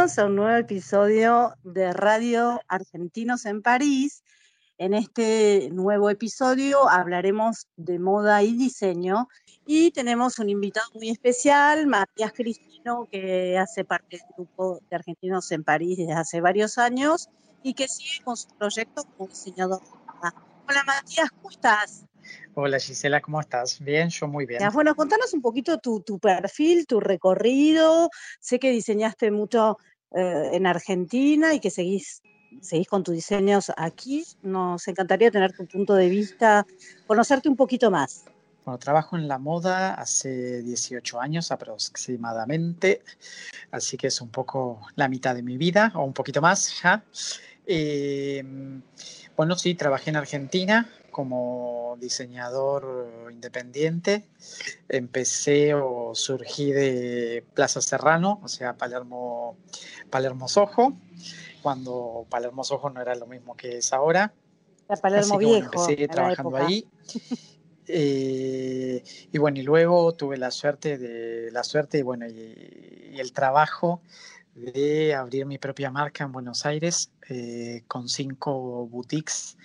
Bienvenidos a un nuevo episodio de Radio Argentinos en París. En este nuevo episodio hablaremos de moda y diseño y tenemos un invitado muy especial, Matías Cristino, que hace parte del grupo de Argentinos en París desde hace varios años y que sigue con su proyecto como diseñador. Hola Matías, ¿cómo estás? Hola Gisela, ¿cómo estás? Bien, yo muy bien. Bueno, contanos un poquito tu, tu perfil, tu recorrido. Sé que diseñaste mucho eh, en Argentina y que seguís, seguís con tus diseños aquí. Nos encantaría tener tu punto de vista, conocerte un poquito más. Bueno, trabajo en la moda hace 18 años aproximadamente, así que es un poco la mitad de mi vida o un poquito más ya. Eh, bueno, sí, trabajé en Argentina como diseñador independiente. Empecé o surgí de Plaza Serrano, o sea, Palermo, Palermo Soho, cuando Palermo Soho no era lo mismo que es ahora. La Palermo que, bueno, Viejo. empecé trabajando ahí. Eh, y bueno, y luego tuve la suerte de la suerte y bueno, y, y el trabajo de abrir mi propia marca en Buenos Aires eh, con cinco boutiques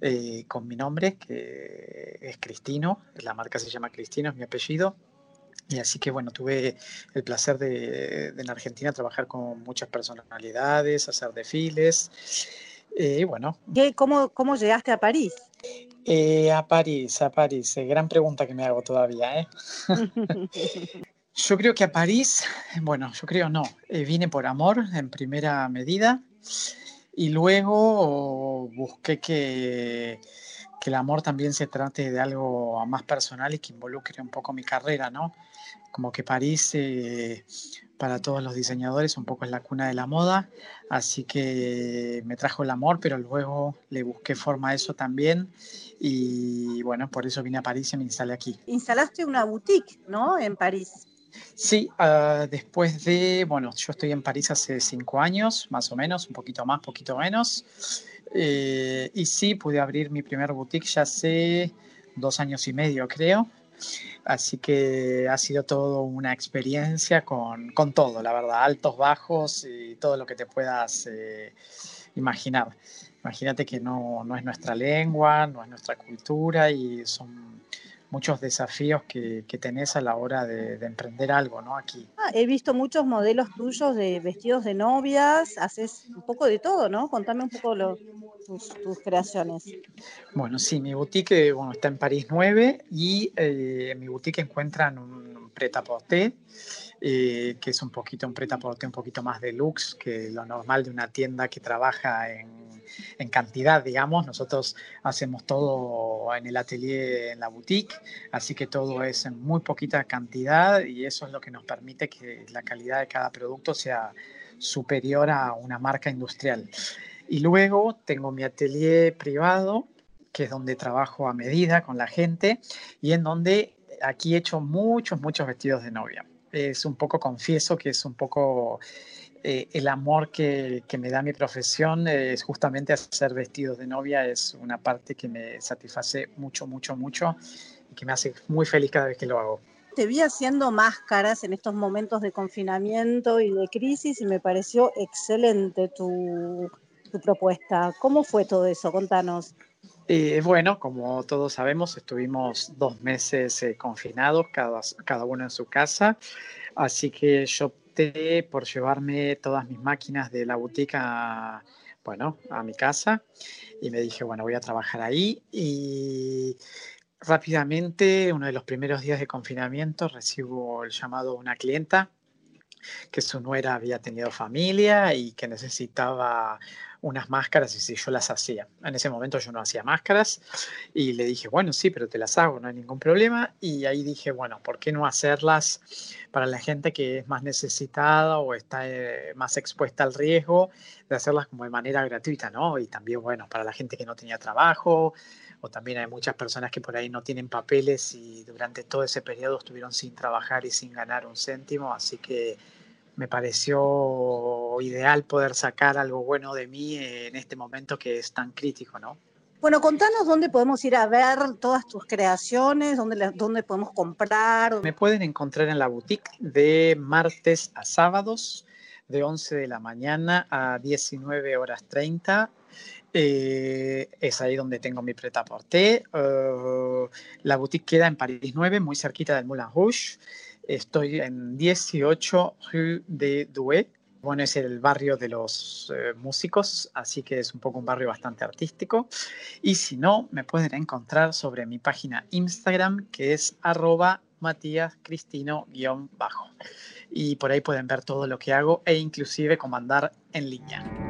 eh, con mi nombre, que es Cristino. La marca se llama Cristino, es mi apellido. Y así que bueno, tuve el placer de, de en Argentina trabajar con muchas personalidades, hacer desfiles. Eh, bueno, ¿Qué- cómo, ¿Cómo llegaste a París? eh, a París, a París, eh, gran pregunta que me hago todavía, ¿eh? Yo creo que a París, bueno, yo creo no, eh, vine por amor en primera medida y luego busqué que, que el amor también se trate de algo más personal y que involucre un poco mi carrera, ¿no? Como que París eh, para todos los diseñadores un poco es la cuna de la moda, así que me trajo el amor, pero luego le busqué forma a eso también y bueno, por eso vine a París y me instalé aquí. Instalaste una boutique, ¿no? En París. Sí, ah, después de, bueno, yo estoy en París hace cinco años, más o menos, un poquito más, poquito menos. Eh, y sí, pude abrir mi primer boutique ya hace dos años y medio, creo. Así que ha sido todo una experiencia con, con todo, la verdad, altos, bajos y todo lo que te puedas eh, imaginar. Imagínate que no, no es nuestra lengua, no es nuestra cultura y son muchos desafíos que, que tenés a la hora de, de emprender algo, ¿no? Aquí. Ah, he visto muchos modelos tuyos de vestidos de novias, haces un poco de todo, ¿no? Contame un poco lo- tus, tus creaciones. Bueno, sí, mi boutique bueno, está en París 9 y eh, en mi boutique encuentran un pret-à-porter, eh, que es un poquito un pret-à-porter un poquito más deluxe que lo normal de una tienda que trabaja en, en cantidad, digamos. Nosotros hacemos todo en el atelier, en la boutique, así que todo es en muy poquita cantidad y eso es lo que nos permite que la calidad de cada producto sea superior a una marca industrial. Y luego tengo mi atelier privado, que es donde trabajo a medida con la gente y en donde aquí he hecho muchos, muchos vestidos de novia. Es un poco, confieso que es un poco eh, el amor que, me da mi profesión, es justamente hacer vestidos de novia, es una parte que me satisface mucho, mucho, mucho y que me hace muy feliz cada vez que lo hago. Te vi haciendo máscaras en estos momentos de confinamiento y de crisis y me pareció excelente tu, tu propuesta. ¿Cómo fue todo eso? Contanos. Eh, bueno, como todos sabemos, estuvimos dos meses eh, confinados, cada, cada uno en su casa, así que yo opté por llevarme todas mis máquinas de la boutique a, bueno, a mi casa. Y me dije, bueno, voy a trabajar ahí y rápidamente, uno de los primeros días de confinamiento, recibo el llamado de una clienta que su nuera había tenido familia y que necesitaba unas máscaras y si yo las hacía. En ese momento yo no hacía máscaras y le dije, bueno, sí, pero te las hago, no hay ningún problema. Y ahí dije, bueno, ¿por qué no hacerlas para la gente que es más necesitada o está eh, más expuesta al riesgo de hacerlas como de manera gratuita, ¿no? Y también, bueno, para la gente que no tenía trabajo o también hay muchas personas que por ahí no tienen papeles y durante todo ese periodo estuvieron sin trabajar y sin ganar un céntimo, así que me pareció ideal poder sacar algo bueno de mí en este momento que es tan crítico, ¿no? Bueno, contanos dónde podemos ir a ver todas tus creaciones, dónde, dónde podemos comprar. Me pueden encontrar en la boutique de martes a sábados, de 11 de la mañana a 19 horas 30. Eh, es ahí donde tengo mi preta porté. Uh, la boutique queda en París 9, muy cerquita del Moulin Rouge. Estoy en 18 Rue de Douai. Bueno, es el barrio de los eh, músicos, así que es un poco un barrio bastante artístico. Y si no, me pueden encontrar sobre mi página Instagram, que es arroba. Y por ahí pueden ver todo lo que hago e inclusive comandar en línea.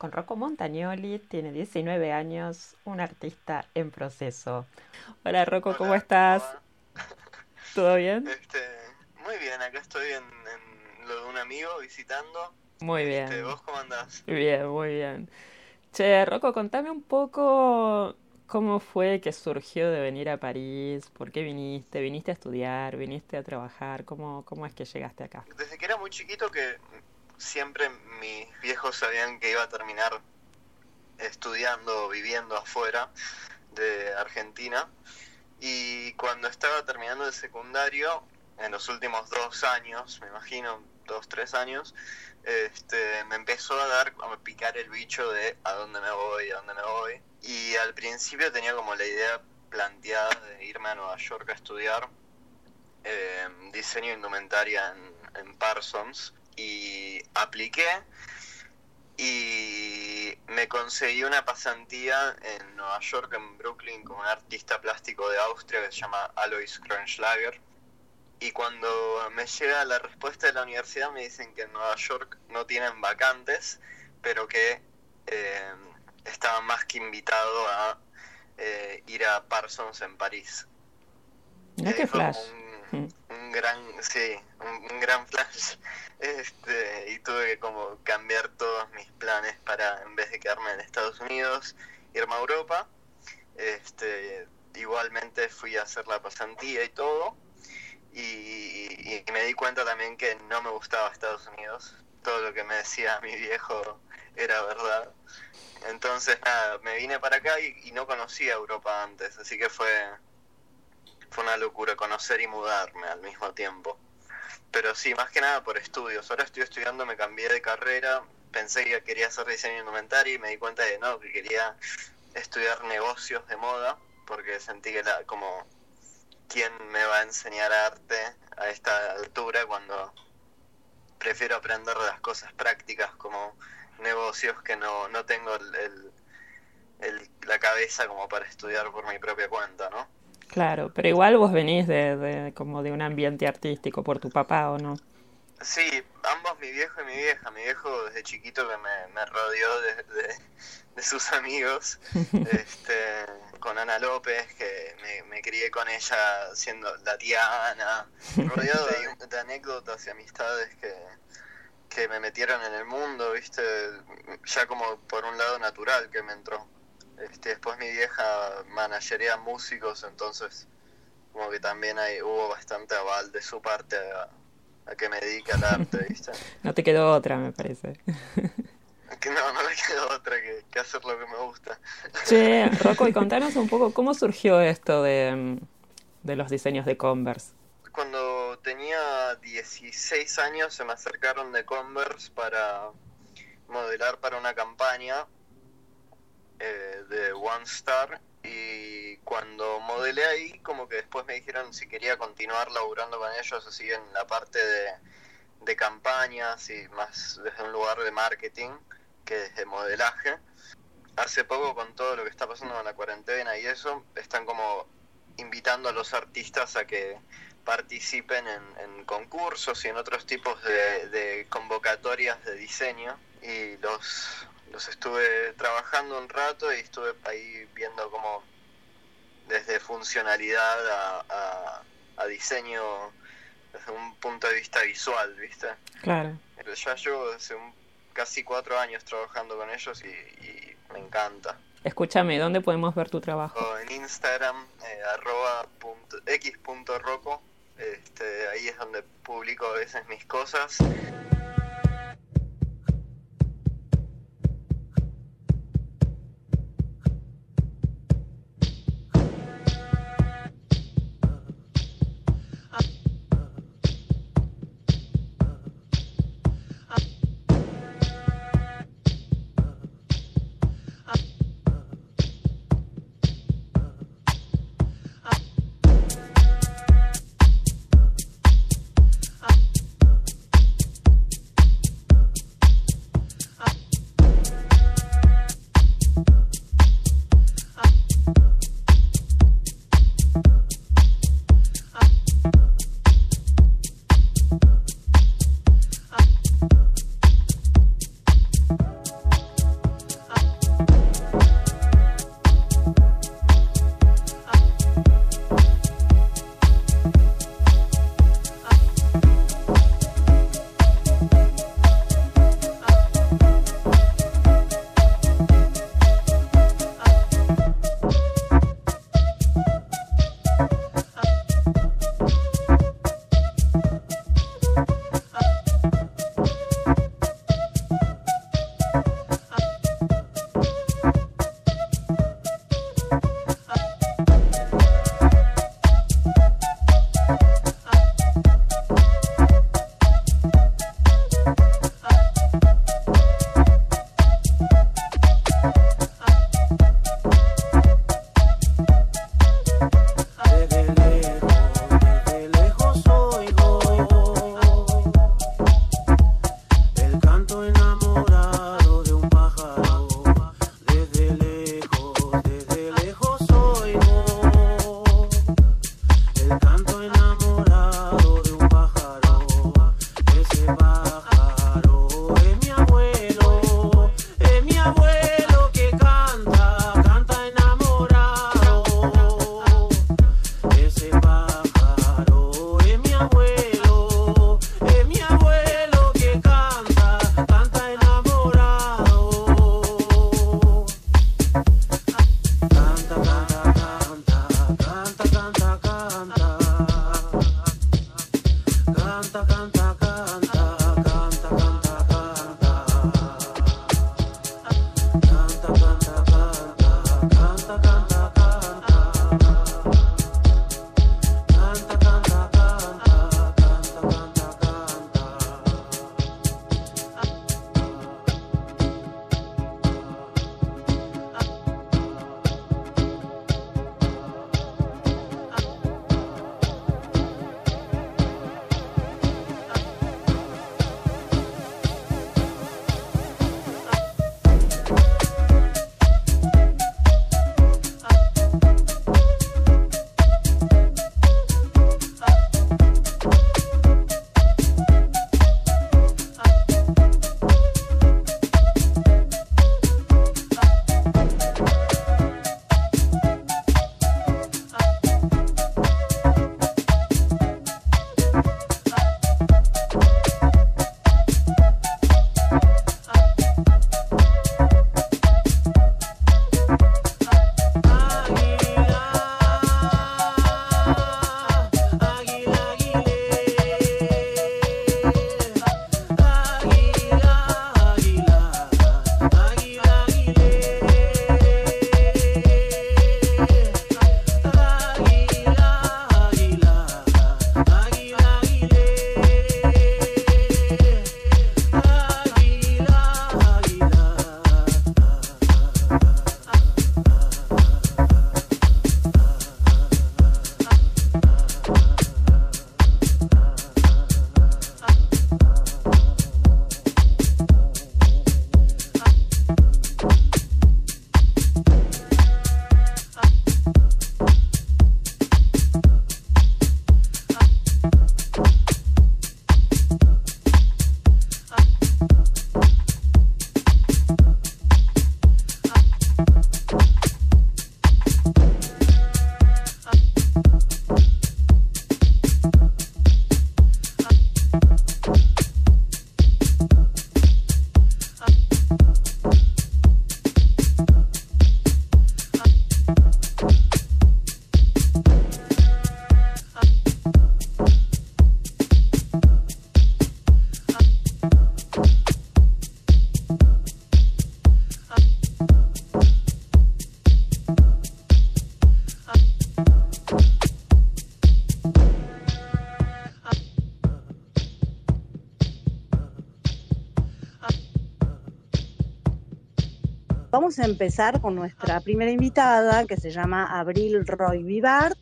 Con Rocco Montagnoli, tiene 19 años, un artista en proceso. Hola Rocco, ¿cómo estás? ¿Todo bien? Este, muy bien, acá estoy en, lo de un amigo visitando. Muy este, bien. ¿Vos cómo andás? Bien, muy bien. Che, Rocco, contame un poco cómo fue que surgió de venir a París, por qué viniste, viniste a estudiar, viniste a trabajar, cómo, cómo es que llegaste acá. Desde que era muy chiquito que siempre mis viejos sabían que iba a terminar estudiando, viviendo afuera de Argentina. Y cuando estaba terminando el secundario, en los últimos dos años, me imagino, dos, tres años, este, me empezó a dar, a picar el bicho de a dónde me voy, a dónde me voy. Y al principio tenía como la idea planteada de irme a Nueva York a estudiar eh, diseño indumentaria en, en Parsons y apliqué y me conseguí una pasantía en Nueva York, en Brooklyn, con un artista plástico de Austria que se llama Alois Kronschlager. Y cuando me llega la respuesta de la universidad me dicen que en Nueva York no tienen vacantes, pero que eh, estaba más que invitado a eh, ir a Parsons en París. Mira qué flash. Un, un, gran, sí, un, gran flash. Este, y tuve que como cambiar todos mis planes para, en vez de quedarme en Estados Unidos, irme a Europa. Este, igualmente fui a hacer la pasantía y todo. Y, y, me di cuenta también que no me gustaba Estados Unidos. Todo lo que me decía mi viejo era verdad. Entonces, nada, me vine para acá y, y no conocía Europa antes, así que fue, fue una locura conocer y mudarme al mismo tiempo. Pero sí, más que nada por estudios. Ahora estoy estudiando, me cambié de carrera, pensé que quería hacer diseño indumentario y me di cuenta de no, que quería estudiar negocios de moda, porque sentí que era como quién me va a enseñar arte a esta altura cuando prefiero aprender las cosas prácticas como negocios que no, no tengo el, el, la cabeza como para estudiar por mi propia cuenta, ¿no? Claro, pero igual vos venís de, de, como de un ambiente artístico por tu papá, ¿o no? Sí, ambos, mi viejo y mi vieja. Mi viejo desde chiquito que me, me rodeó de, de, de, sus amigos, este, con Ana López, que me, me, crié con ella siendo la tía Ana, rodeado de, de anécdotas y amistades que, que me metieron en el mundo, viste, ya como por un lado natural que me entró. Este, después mi vieja managería músicos, entonces como que también hay, hubo bastante aval de su parte a, a que me dedique al arte, ¿viste? no te quedó otra, me parece. Que no, no me quedó otra que, que, hacer lo que me gusta. Che, Rocco, y contanos un poco cómo surgió esto de, de los diseños de Converse. Cuando tenía 16 años se me acercaron de Converse para modelar para una campaña eh, de One Star y cuando modelé ahí como que después me dijeron si quería continuar laburando con ellos así en la parte de, de campañas y más desde un lugar de marketing que desde modelaje. Hace poco con todo lo que está pasando con la cuarentena y eso, están como invitando a los artistas a que participen en, concursos y en otros tipos de convocatorias de diseño y los los estuve trabajando un rato y estuve ahí viendo como desde funcionalidad a, a, a, diseño desde un punto de vista visual, ¿viste? Claro. Pero ya llevo hace un, casi cuatro años trabajando con ellos y, y, me encanta. Escúchame, ¿dónde podemos ver tu trabajo? En Instagram, eh, arroba punto, x punto roco, este, ahí es donde publico a veces mis cosas. Vamos a empezar con nuestra primera invitada, que se llama Abril Roy Vivart,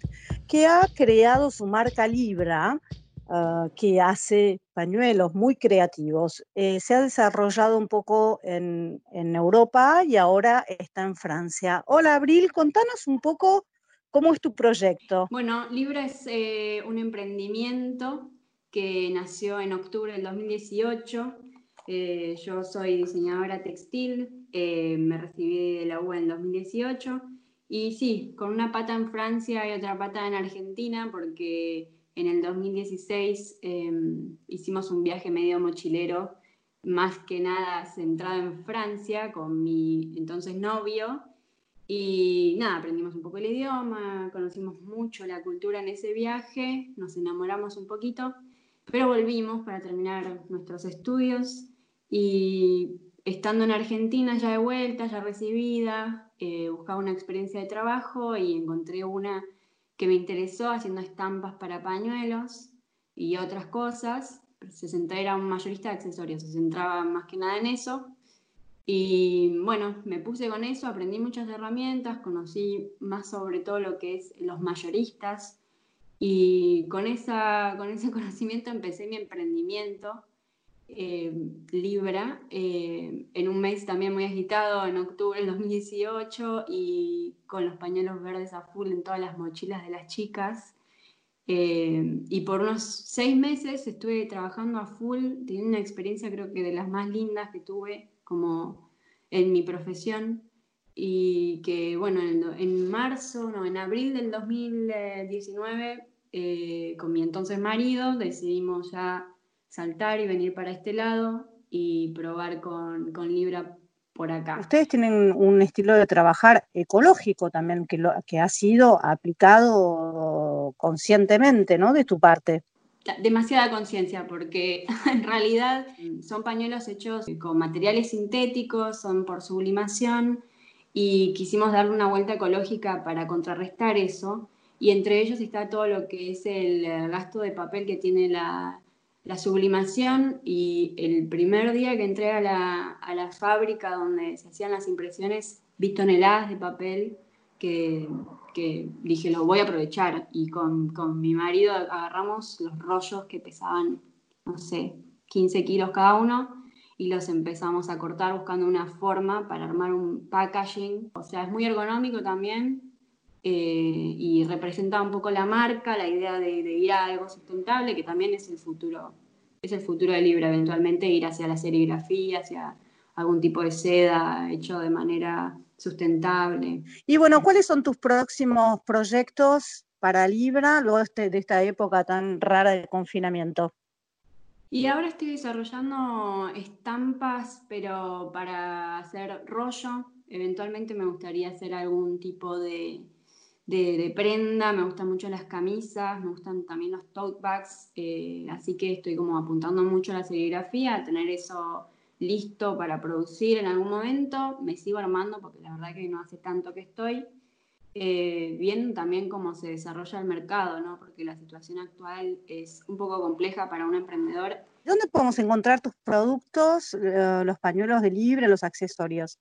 que ha creado su marca Libra, uh, que hace pañuelos muy creativos. Eh, se ha desarrollado un poco en, en, Europa y ahora está en Francia. Hola Abril, contanos un poco cómo es tu proyecto. Bueno, Libra es eh, un emprendimiento que nació en octubre del 2018. Eh, yo soy diseñadora textil, eh, me recibí de la U en 2018 y sí, con una pata en Francia y otra pata en Argentina porque en el 2016 em, hicimos un viaje medio mochilero, más que nada centrado en Francia con mi entonces novio. Y nada, aprendimos un poco el idioma, conocimos mucho la cultura en ese viaje, nos enamoramos un poquito pero volvimos para terminar nuestros estudios y estando en Argentina ya de vuelta, ya recibida, eh, buscaba una experiencia de trabajo y encontré una que me interesó haciendo estampas para pañuelos y otras cosas. Se centraba, era un mayorista de accesorios, se centraba más que nada en eso. Y bueno, me puse con eso, aprendí muchas herramientas, conocí más sobre todo lo que es los mayoristas, y con, esa, con ese conocimiento empecé mi emprendimiento, eh, Libra, eh, en un mes también muy agitado, en octubre del 2018, y con los pañuelos verdes a full en todas las mochilas de las chicas. Eh, y por unos seis meses estuve trabajando a full, teniendo una experiencia creo que de las más lindas que tuve como en mi profesión y que bueno, en, en, marzo, no, en abril del 2019, eh, con mi entonces marido, decidimos ya saltar y venir para este lado y probar con, con Libra por acá. Ustedes tienen un estilo de trabajar ecológico también, que, lo, que ha sido aplicado conscientemente, ¿no? De tu parte demasiada conciencia porque en realidad son pañuelos hechos con materiales sintéticos, son por sublimación y quisimos darle una vuelta ecológica para contrarrestar eso. Y entre ellos está todo lo que es el gasto de papel que tiene la, sublimación. Y el primer día que entré a la, a la, fábrica donde se hacían las impresiones, vi toneladas de papel que, que dije, lo voy a aprovechar. Y con, con mi marido agarramos los rollos que pesaban, no sé, 15 kilos cada uno y los empezamos a cortar buscando una forma para armar un packaging. O sea, es muy ergonómico también eh, y representa un poco la marca, la idea de, ir a algo sustentable, que también es el futuro, es el futuro del libro, eventualmente ir hacia la serigrafía, hacia algún tipo de seda hecho de manera sustentable. Y bueno, ¿cuáles son tus próximos proyectos para Libra luego este, de esta época tan rara de confinamiento? Y ahora estoy desarrollando estampas, pero para hacer rollo. Eventualmente me gustaría hacer algún tipo de, de, prenda. Me gustan mucho las camisas, me gustan también los tote bags. Eh, así que estoy como apuntando mucho a la serigrafía, a tener eso listo para producir en algún momento. Me sigo armando porque la verdad que no hace tanto que estoy. Eh, viendo también cómo se desarrolla el mercado, ¿no? porque la situación actual es un poco compleja para un emprendedor. ¿Dónde podemos encontrar tus productos, eh, los pañuelos de libre, los accesorios?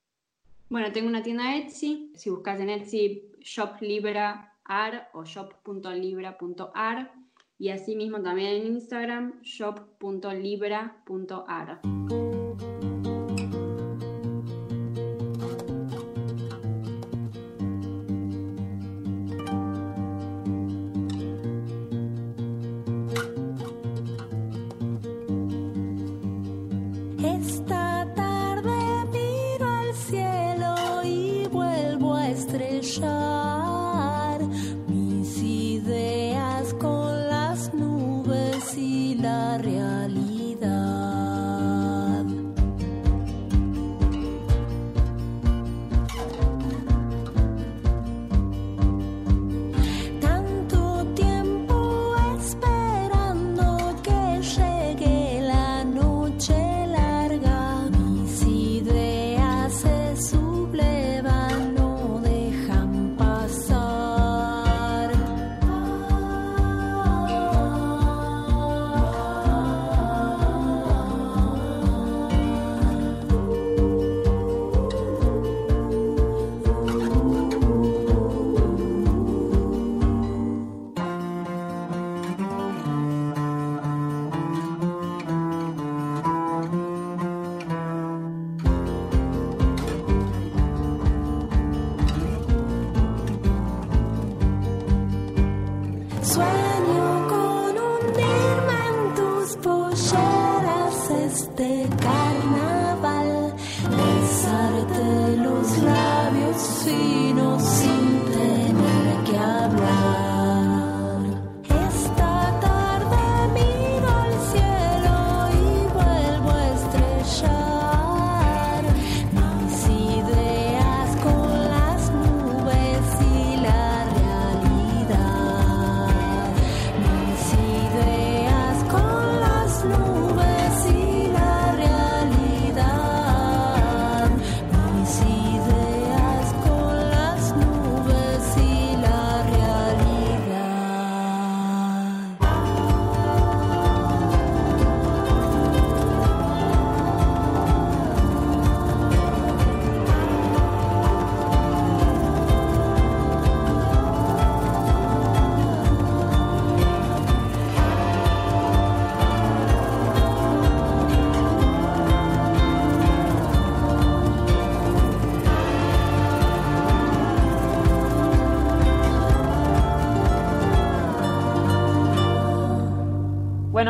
Bueno, tengo una tienda Etsy. Si buscas en Etsy Shop Libra.ar o shop.libra.ar y asimismo también en Instagram shop.libra.ar.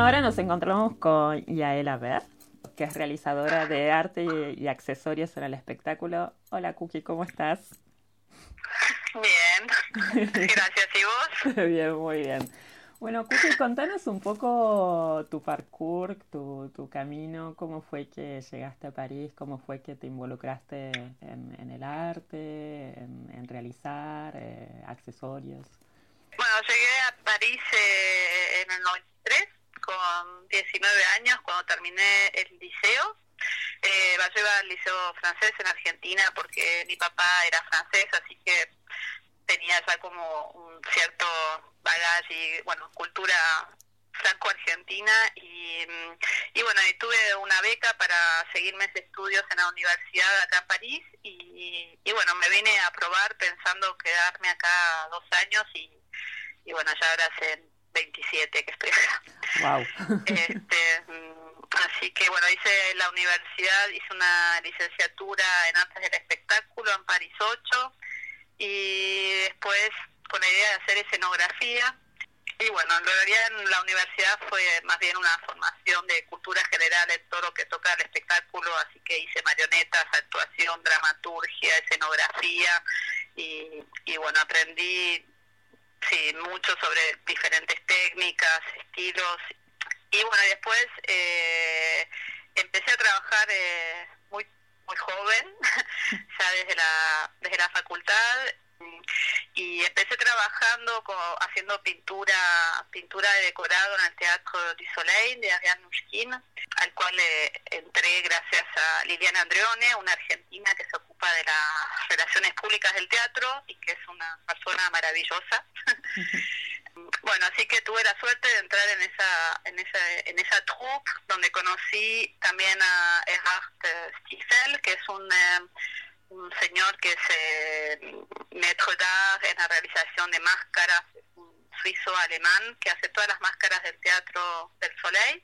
ahora nos encontramos con Yaela Ver, que es realizadora de arte y, y accesorios en el espectáculo. Hola Cookie, ¿cómo estás? Bien, gracias. ¿Y vos? bien, muy bien. Bueno, Cookie, contanos un poco tu parkour, tu, tu camino, cómo fue que llegaste a París, cómo fue que te involucraste en, en el arte, en, en realizar eh, accesorios. Bueno, llegué a París eh, en el 93, con 19 años, cuando terminé el liceo. Eh, yo iba al liceo francés en Argentina porque mi papá era francés, así que tenía ya como un cierto bagaje bueno, cultura franco-argentina y, y bueno, y tuve una beca para seguir mis estudios en la universidad acá en París y, y bueno, me vine a probar pensando quedarme acá dos años y, y bueno, ya ahora hace 27 que estoy acá. Wow. Este, así que bueno, hice la universidad, hice una licenciatura en artes del espectáculo en París 8 y después con la idea de hacer escenografía. Y bueno, en realidad en la universidad fue más bien una formación de cultura general en todo lo que toca el espectáculo, así que hice marionetas, actuación, dramaturgia, escenografía y, y bueno, aprendí sí, mucho sobre diferentes técnicas, estilos. Y bueno, después eh, empecé a trabajar eh, muy muy joven, ya desde la, desde la facultad, y empecé trabajando haciendo pintura pintura de decorado en el Teatro du Soleil de Ariane Mushkin, al cual entré gracias a Liliana Andreone, una argentina que se ocupa de las relaciones públicas del teatro y que es una persona maravillosa. Bueno, así que tuve la suerte de entrar en esa en esa en esa troupe donde conocí también a Erhard Stiefel, que es un eh, un señor que es eh, maître d'art en la realización de máscaras, un suizo alemán que hace todas las máscaras del Teatro del Soleil.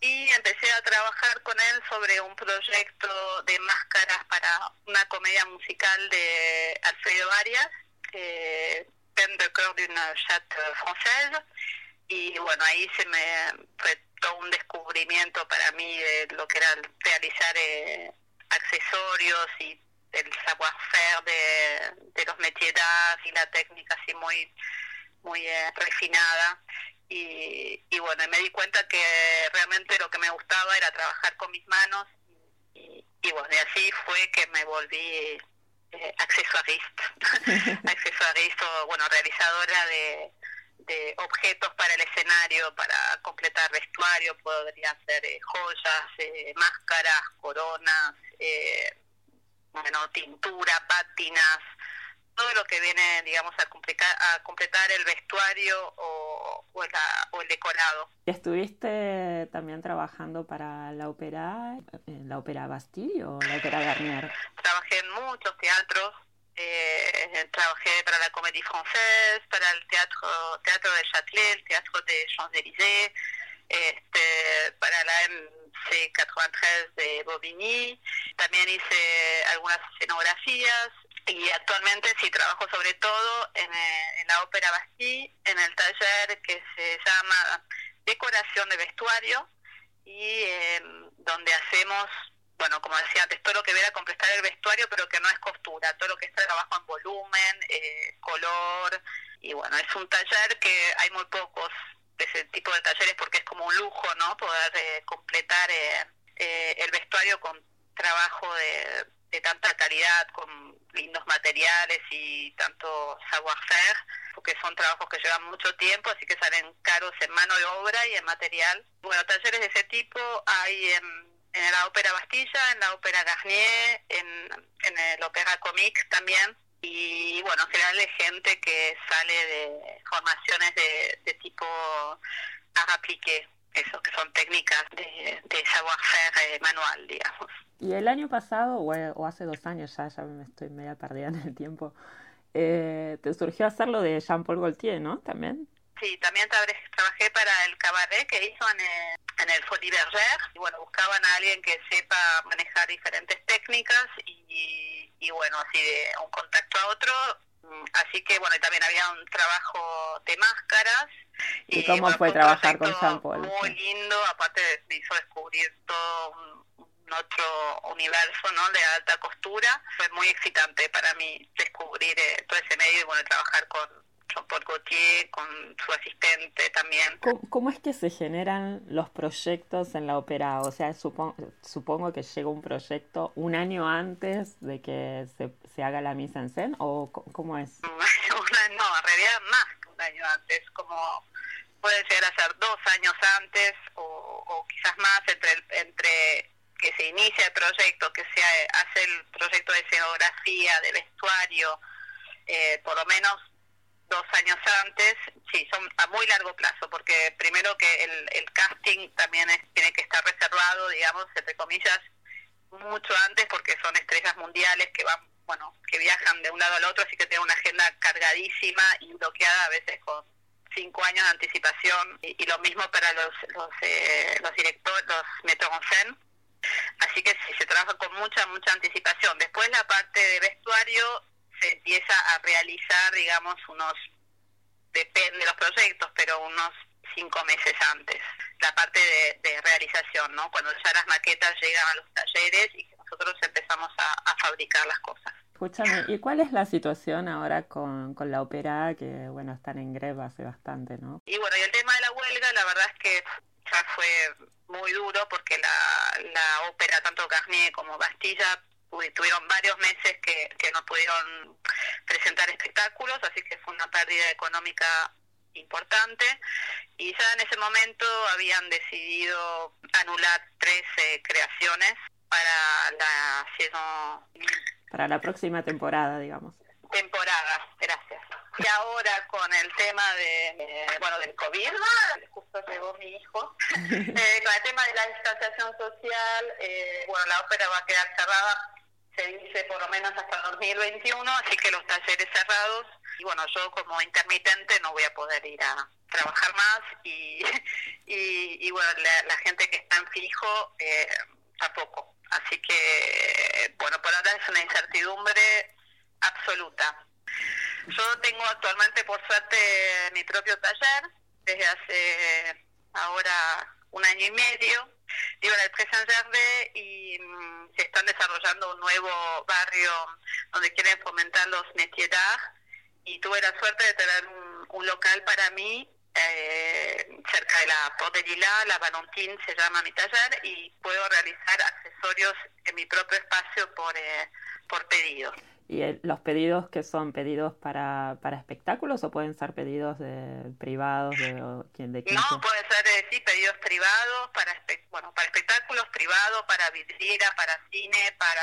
Y empecé a trabajar con él sobre un proyecto de máscaras para una comedia musical de Alfredo Arias, eh, Peine de cœur d'une chatte française. Y bueno, ahí se me fue todo un descubrimiento para mí de lo que era realizar eh, accesorios y el savoir-faire de, de los métiers d'art y la técnica así muy muy eh, refinada. Y, y bueno me di cuenta que realmente lo que me gustaba era trabajar con mis manos. Y, y bueno y así fue que me volví eh, accesoarista o bueno realizadora de, de objetos para el escenario para completar vestuario. Podrían ser eh, joyas eh, máscaras coronas eh, bueno, tintura, pátinas, todo lo que viene, digamos, a, complicar, a completar el vestuario o, o, la, o, el decorado. ¿Estuviste también trabajando para la ópera, la ópera Bastille o la ópera Garnier? Trabajé en muchos teatros. Eh, trabajé para la Comédie Française, para el teatro, teatro de Châtelet, el teatro de Champs-Élysées, este, para la MC93 de Bobigny. También hice algunas escenografías y actualmente sí trabajo sobre todo en, en la Ópera Bastille, en el taller que se llama Decoración de Vestuario y eh, donde hacemos bueno, como decía antes, todo lo que viene a completar el vestuario, pero que no es costura, todo lo que es trabajo en volumen, eh, color, y bueno, es un taller que hay muy pocos de ese tipo de talleres porque es como un lujo, ¿no? Poder eh, completar eh, eh, el vestuario con trabajo de, tanta calidad, con lindos materiales y tanto savoir-faire, porque son trabajos que llevan mucho tiempo, así que salen caros en mano de obra y en material. Bueno, talleres de ese tipo hay en, en la Ópera Bastilla, en la Ópera Garnier, en, en el Ópera Comique también y bueno, en general de gente que sale de formaciones de, de tipo art appliqué, eso, que son técnicas de, de savoir-faire eh, manual, digamos. Y el año pasado, o, o, hace dos años ya, ya me estoy media perdida en el tiempo, eh, te surgió hacerlo de Jean-Paul Gaultier, ¿no? También. Sí, también trabajé para el cabaret que hizo en el, en el Folie. Y bueno, buscaban a alguien que sepa manejar diferentes técnicas y, y bueno, así de un contacto a otro Mm, así que bueno, también había un trabajo de máscaras. ¿Y, cómo fue trabajar con Jean Paul? Muy lindo, aparte me hizo descubrir todo un, otro universo ¿no? de alta costura. Fue muy excitante para mí descubrir eh, todo ese medio y bueno, trabajar con, Jean-Paul Gaultier, con su asistente también. ¿Cómo, es que se generan los proyectos en la ópera? O sea, supongo, supongo que llega un proyecto un año antes de que se, se haga la misa en scène, o cómo es? no, en realidad más que un año antes, como puede ser hacer dos años antes o, o quizás más entre, entre que se inicia el proyecto, que se hace el proyecto de escenografía, de vestuario, eh, por lo menos dos años antes, sí, son a muy largo plazo, porque primero que el, el casting también tiene que estar reservado, digamos, entre comillas, mucho antes, porque son estrellas mundiales que van, bueno, que viajan de un lado al otro, así que tienen una agenda cargadísima y bloqueada a veces con cinco años de anticipación, y, lo mismo para los los, eh, los directores, los metro Así que sí, se trabaja con mucha, mucha anticipación. Después la parte de vestuario se empieza a realizar, digamos, unos, depende de los proyectos, pero unos cinco meses antes, la parte de, realización, ¿no? Cuando ya las maquetas llegan a los talleres y nosotros empezamos a, fabricar las cosas. Escúchame, ¿y cuál es la situación ahora con, con la ópera que, bueno, están en greve hace bastante, ¿no? Y bueno, y el tema de la huelga, la verdad es que ya fue muy duro porque la, la ópera, tanto Garnier como Bastilla, tuvieron varios meses que, que no pudieron presentar espectáculos, así que fue una pérdida económica importante y ya en ese momento habían decidido anular 13 creaciones para la para la próxima temporada, digamos. Temporada, gracias. Y ahora con el tema de, bueno, del COVID, justo llegó mi hijo, eh, con el tema de la distanciación social, eh, bueno, la ópera va a quedar cerrada se dice por lo menos hasta 2021, así que los talleres cerrados. Y bueno, yo como intermitente no voy a poder ir a trabajar más y, y, bueno, la, gente que está en fijo eh, tampoco. Así que, bueno, por ahora es una incertidumbre absoluta. Yo tengo actualmente, por suerte, mi propio taller desde hace ahora un año y medio Vivo en el Pré y mm, se están desarrollando un nuevo barrio donde quieren fomentar los métiers y tuve la suerte de tener un, local para mí eh, cerca de la Porte de Lila, la Valentine se llama mi taller y puedo realizar accesorios en mi propio espacio por, eh, por pedido. ¿Y los pedidos que son pedidos para, para espectáculos o pueden ser pedidos de, privados de, de No, pueden ser eh, sí, pedidos privados para bueno para espectáculos privados, para vidriera, para cine, para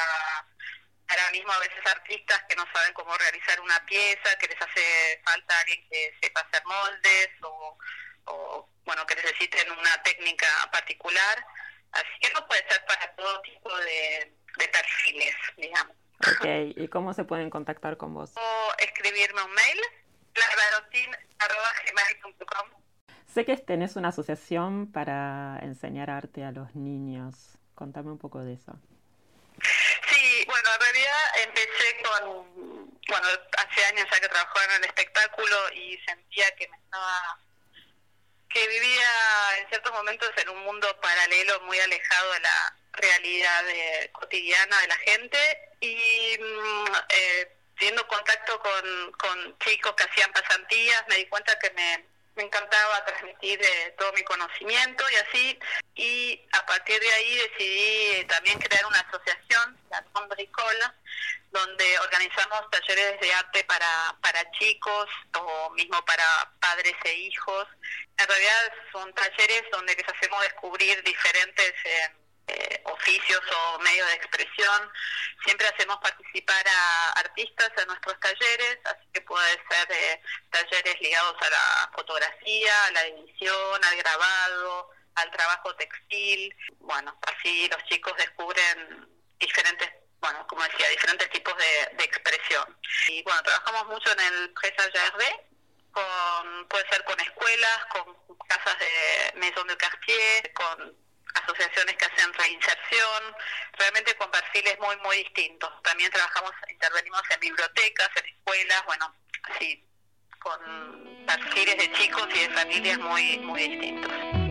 ahora mismo a veces artistas que no saben cómo realizar una pieza, que les hace falta alguien que sepa hacer moldes o, o bueno que necesiten una técnica particular. Así que no puede ser para todo tipo de, de perfiles, digamos. Ok, ¿y cómo se pueden contactar con vos? O escribirme un mail, clavarotin.com. Sé que tenés una asociación para enseñar arte a los niños. Contame un poco de eso. Sí, bueno, en realidad empecé con, bueno, hace años ya que trabajaba en el espectáculo y sentía que me estaba, que vivía en ciertos momentos en un mundo paralelo muy alejado de la realidad cotidiana de la gente. Y mm, eh, teniendo contacto con, con chicos que hacían pasantías me di cuenta que me, me encantaba transmitir eh, todo mi conocimiento y así y a partir de ahí decidí también crear una asociación, la Bricol, donde organizamos talleres de arte para, para chicos o mismo para padres e hijos. En realidad son talleres donde les hacemos descubrir diferentes... Eh, eh, oficios o medios de expresión. Siempre hacemos participar a artistas en nuestros talleres, así que puede ser eh, talleres ligados a la fotografía, a la edición, al grabado, al trabajo textil. Bueno, así los chicos descubren diferentes bueno, como decía, diferentes tipos de, expresión. Y bueno, trabajamos mucho en el Presa con puede ser con escuelas, con casas de Maison de Cartier, con asociaciones que hacen reinserción, realmente con perfiles muy, muy distintos. También trabajamos, intervenimos en bibliotecas, en escuelas, bueno, así, con perfiles de chicos y de familias muy, muy distintos.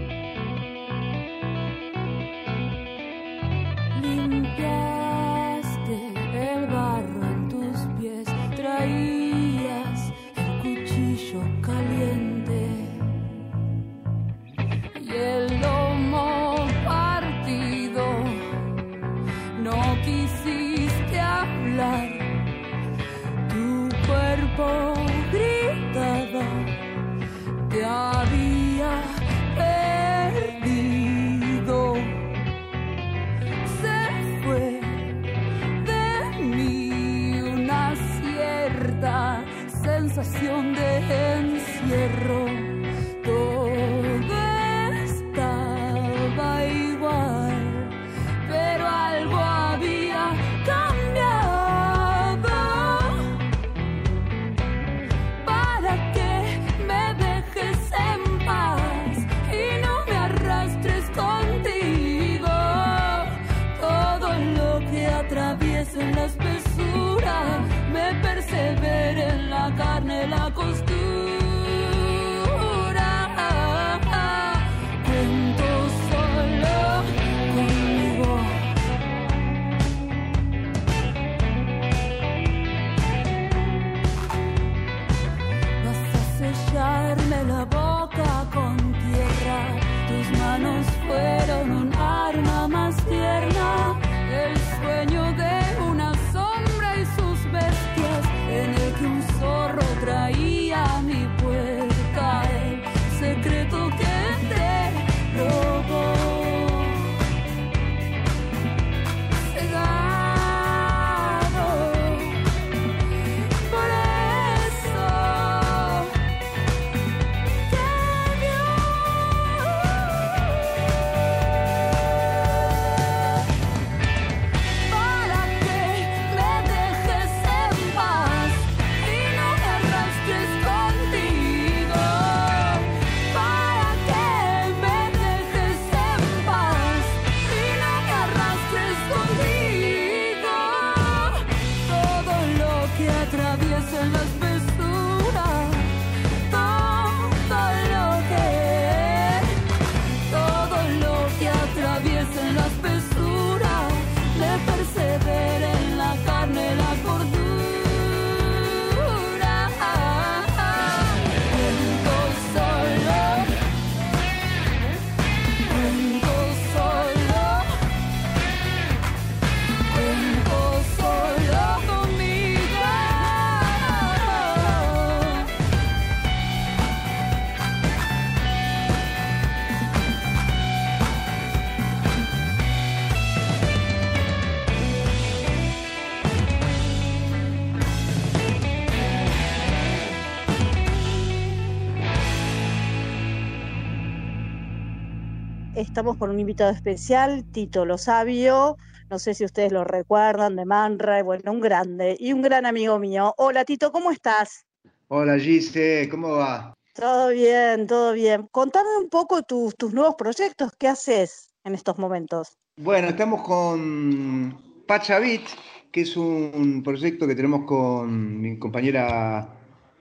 Estamos con un invitado especial, Tito Lo Sabio. No sé si ustedes lo recuerdan, de Manra, bueno, un grande y un gran amigo mío. Hola Tito, ¿cómo estás? Hola Gise, ¿cómo va? Todo bien, todo bien. Contame un poco tus, tus nuevos proyectos, ¿qué haces en estos momentos? Bueno, estamos con Pachavit, que es un proyecto que tenemos con mi compañera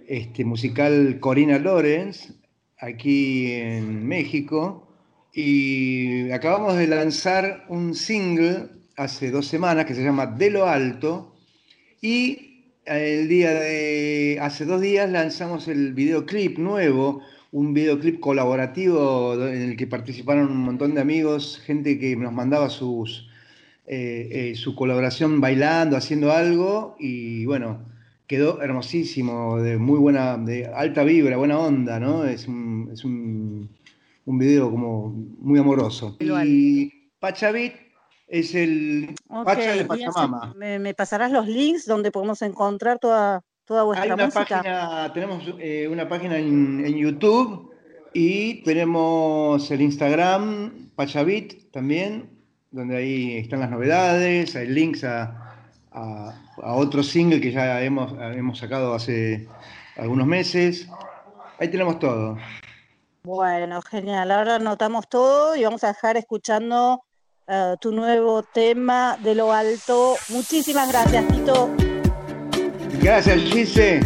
este, musical Corina Lorenz, aquí en México. Y acabamos de lanzar un single hace dos semanas que se llama De lo Alto. Y el día de hace dos días lanzamos el videoclip nuevo, un videoclip colaborativo en el que participaron un montón de amigos, gente que nos mandaba sus, eh, eh, su colaboración bailando, haciendo algo. Y bueno, quedó hermosísimo, de muy buena, de alta vibra, buena onda, ¿no? Es es un un video como muy amoroso. Y Pachavit es el Pacha de Pachamama. Me, pasarás los links donde podemos encontrar toda, toda vuestra Hay una música? Página, tenemos eh, una página en, YouTube y tenemos el Instagram Pachavit también, donde ahí están las novedades, hay links a, a, a otro single que ya hemos, hemos sacado hace algunos meses. Ahí tenemos todo. Bueno, genial. Ahora anotamos todo y vamos a dejar escuchando uh, tu nuevo tema de lo alto. Muchísimas gracias, Tito. Gracias, Gise.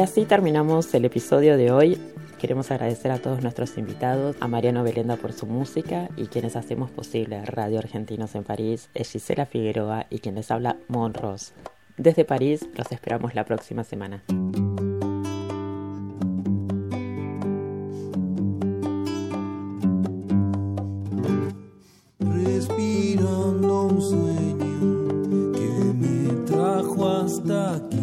Así terminamos el episodio de hoy. Queremos agradecer a todos nuestros invitados, a Mariano Belenda por su música y quienes hacemos posible Radio Argentinos en París, es Gisela Figueroa y quien les habla Monros. Desde París los esperamos la próxima semana. Respirando un sueño que me trajo hasta aquí.